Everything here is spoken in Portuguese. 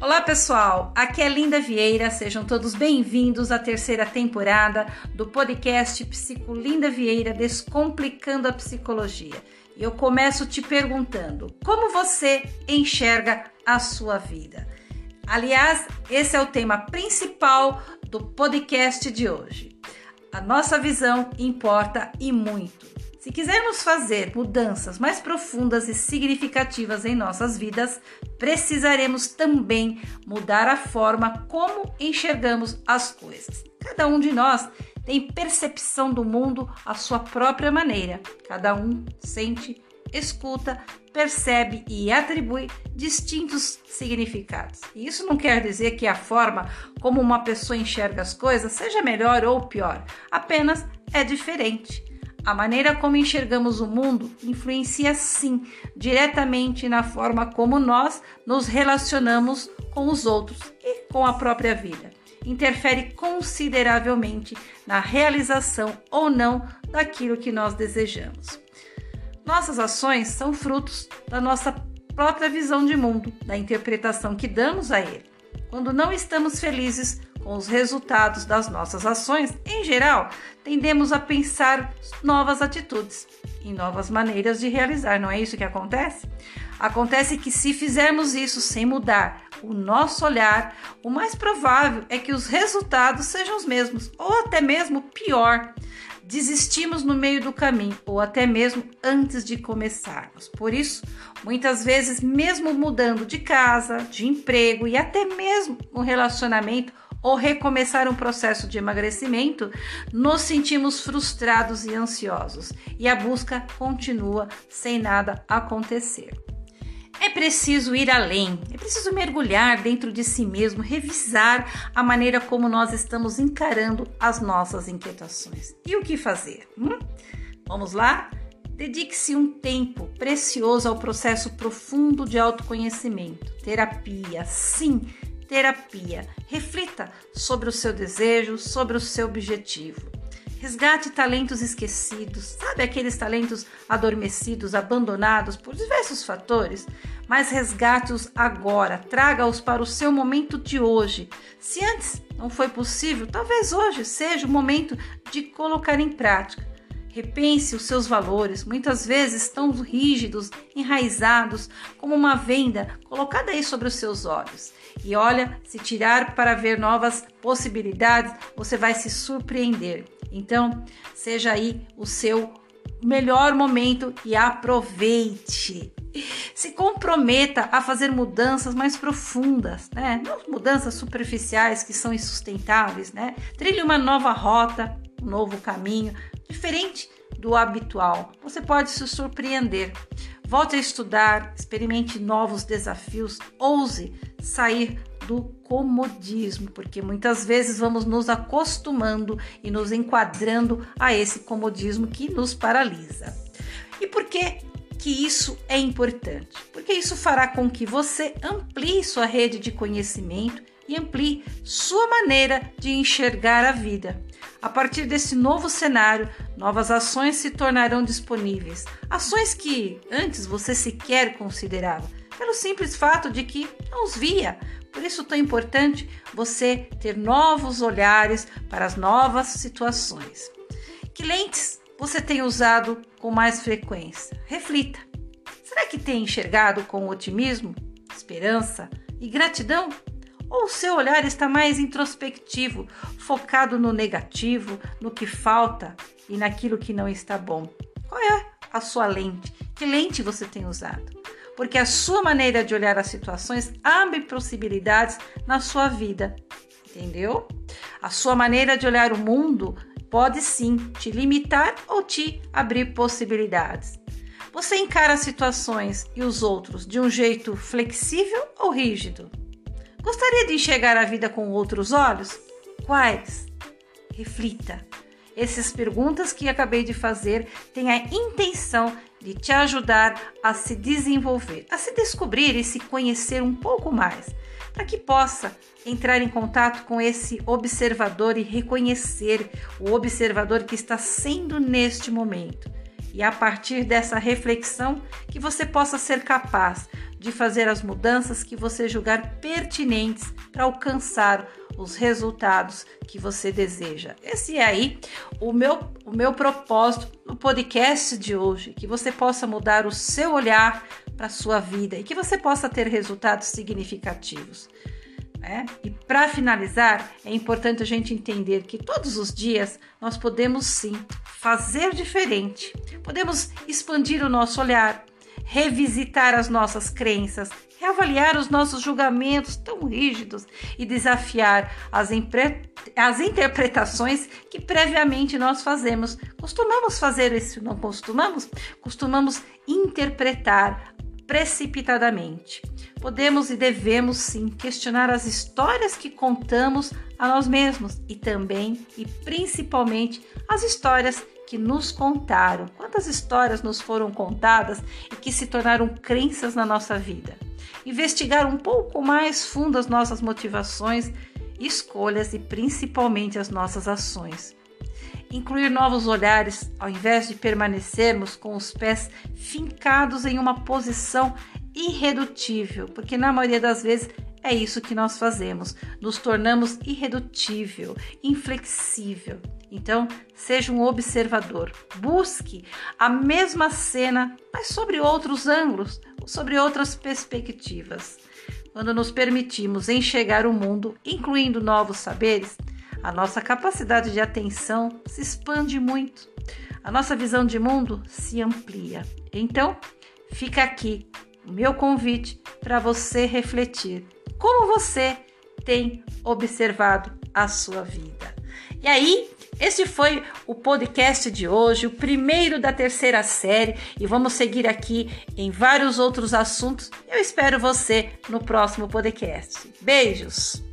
Olá pessoal, aqui é Linda Vieira, sejam todos bem-vindos à terceira temporada do podcast Psico Linda Vieira Descomplicando a Psicologia. E eu começo te perguntando: como você enxerga a sua vida? Aliás, esse é o tema principal do podcast de hoje. A nossa visão importa e muito. Se quisermos fazer mudanças mais profundas e significativas em nossas vidas, precisaremos também mudar a forma como enxergamos as coisas. Cada um de nós tem percepção do mundo à sua própria maneira. Cada um sente, escuta, percebe e atribui distintos significados. E isso não quer dizer que a forma como uma pessoa enxerga as coisas seja melhor ou pior, apenas é diferente. A maneira como enxergamos o mundo influencia sim diretamente na forma como nós nos relacionamos com os outros e com a própria vida. Interfere consideravelmente na realização ou não daquilo que nós desejamos. Nossas ações são frutos da nossa própria visão de mundo, da interpretação que damos a ele. Quando não estamos felizes com os resultados das nossas ações, em geral, tendemos a pensar novas atitudes e novas maneiras de realizar, não é isso que acontece? Acontece que se fizermos isso sem mudar o nosso olhar, o mais provável é que os resultados sejam os mesmos, ou até mesmo pior. Desistimos no meio do caminho, ou até mesmo antes de começarmos. Por isso, muitas vezes, mesmo mudando de casa, de emprego e até mesmo um relacionamento, ou recomeçar um processo de emagrecimento, nos sentimos frustrados e ansiosos e a busca continua sem nada acontecer. É preciso ir além, é preciso mergulhar dentro de si mesmo, revisar a maneira como nós estamos encarando as nossas inquietações. E o que fazer? Hum? Vamos lá? Dedique-se um tempo precioso ao processo profundo de autoconhecimento, terapia, sim, terapia. Reflita sobre o seu desejo, sobre o seu objetivo. Resgate talentos esquecidos, sabe aqueles talentos adormecidos, abandonados por diversos fatores? Mas resgate-os agora, traga-os para o seu momento de hoje. Se antes não foi possível, talvez hoje seja o momento de colocar em prática. Repense os seus valores, muitas vezes tão rígidos, enraizados, como uma venda colocada aí sobre os seus olhos. E olha, se tirar para ver novas possibilidades, você vai se surpreender. Então, seja aí o seu melhor momento e aproveite. Se comprometa a fazer mudanças mais profundas, né? Não mudanças superficiais que são insustentáveis, né? Trilhe uma nova rota, um novo caminho, diferente do habitual. Você pode se surpreender. Volte a estudar, experimente novos desafios, ouse sair do comodismo, porque muitas vezes vamos nos acostumando e nos enquadrando a esse comodismo que nos paralisa. E por que que isso é importante? Porque isso fará com que você amplie sua rede de conhecimento e amplie sua maneira de enxergar a vida. A partir desse novo cenário, novas ações se tornarão disponíveis. Ações que antes você sequer considerava, pelo simples fato de que não os via. Por isso, tão importante você ter novos olhares para as novas situações. Que lentes você tem usado com mais frequência? Reflita. Será que tem enxergado com otimismo, esperança e gratidão? Ou seu olhar está mais introspectivo, focado no negativo, no que falta e naquilo que não está bom? Qual é a sua lente? Que lente você tem usado? Porque a sua maneira de olhar as situações abre possibilidades na sua vida, entendeu? A sua maneira de olhar o mundo pode sim te limitar ou te abrir possibilidades. Você encara as situações e os outros de um jeito flexível ou rígido? Gostaria de enxergar a vida com outros olhos? Quais? Reflita. Essas perguntas que acabei de fazer têm a intenção de te ajudar a se desenvolver, a se descobrir e se conhecer um pouco mais, para que possa entrar em contato com esse observador e reconhecer o observador que está sendo neste momento. E a partir dessa reflexão que você possa ser capaz de fazer as mudanças que você julgar pertinentes para alcançar os resultados que você deseja. Esse é aí o meu, o meu propósito no podcast de hoje, que você possa mudar o seu olhar para a sua vida e que você possa ter resultados significativos. É? E para finalizar, é importante a gente entender que todos os dias nós podemos sim fazer diferente, podemos expandir o nosso olhar, revisitar as nossas crenças, reavaliar os nossos julgamentos tão rígidos e desafiar as, as interpretações que previamente nós fazemos. Costumamos fazer isso, não costumamos? Costumamos interpretar precipitadamente. Podemos e devemos sim questionar as histórias que contamos a nós mesmos e também e principalmente as histórias que nos contaram. Quantas histórias nos foram contadas e que se tornaram crenças na nossa vida? Investigar um pouco mais fundo as nossas motivações, escolhas e principalmente as nossas ações incluir novos olhares, ao invés de permanecermos com os pés fincados em uma posição irredutível, porque na maioria das vezes é isso que nós fazemos, nos tornamos irredutível, inflexível. Então, seja um observador, busque a mesma cena, mas sobre outros ângulos, sobre outras perspectivas. Quando nos permitimos enxergar o mundo, incluindo novos saberes, a nossa capacidade de atenção se expande muito, a nossa visão de mundo se amplia. Então, fica aqui o meu convite para você refletir como você tem observado a sua vida. E aí, este foi o podcast de hoje, o primeiro da terceira série, e vamos seguir aqui em vários outros assuntos. Eu espero você no próximo podcast. Beijos!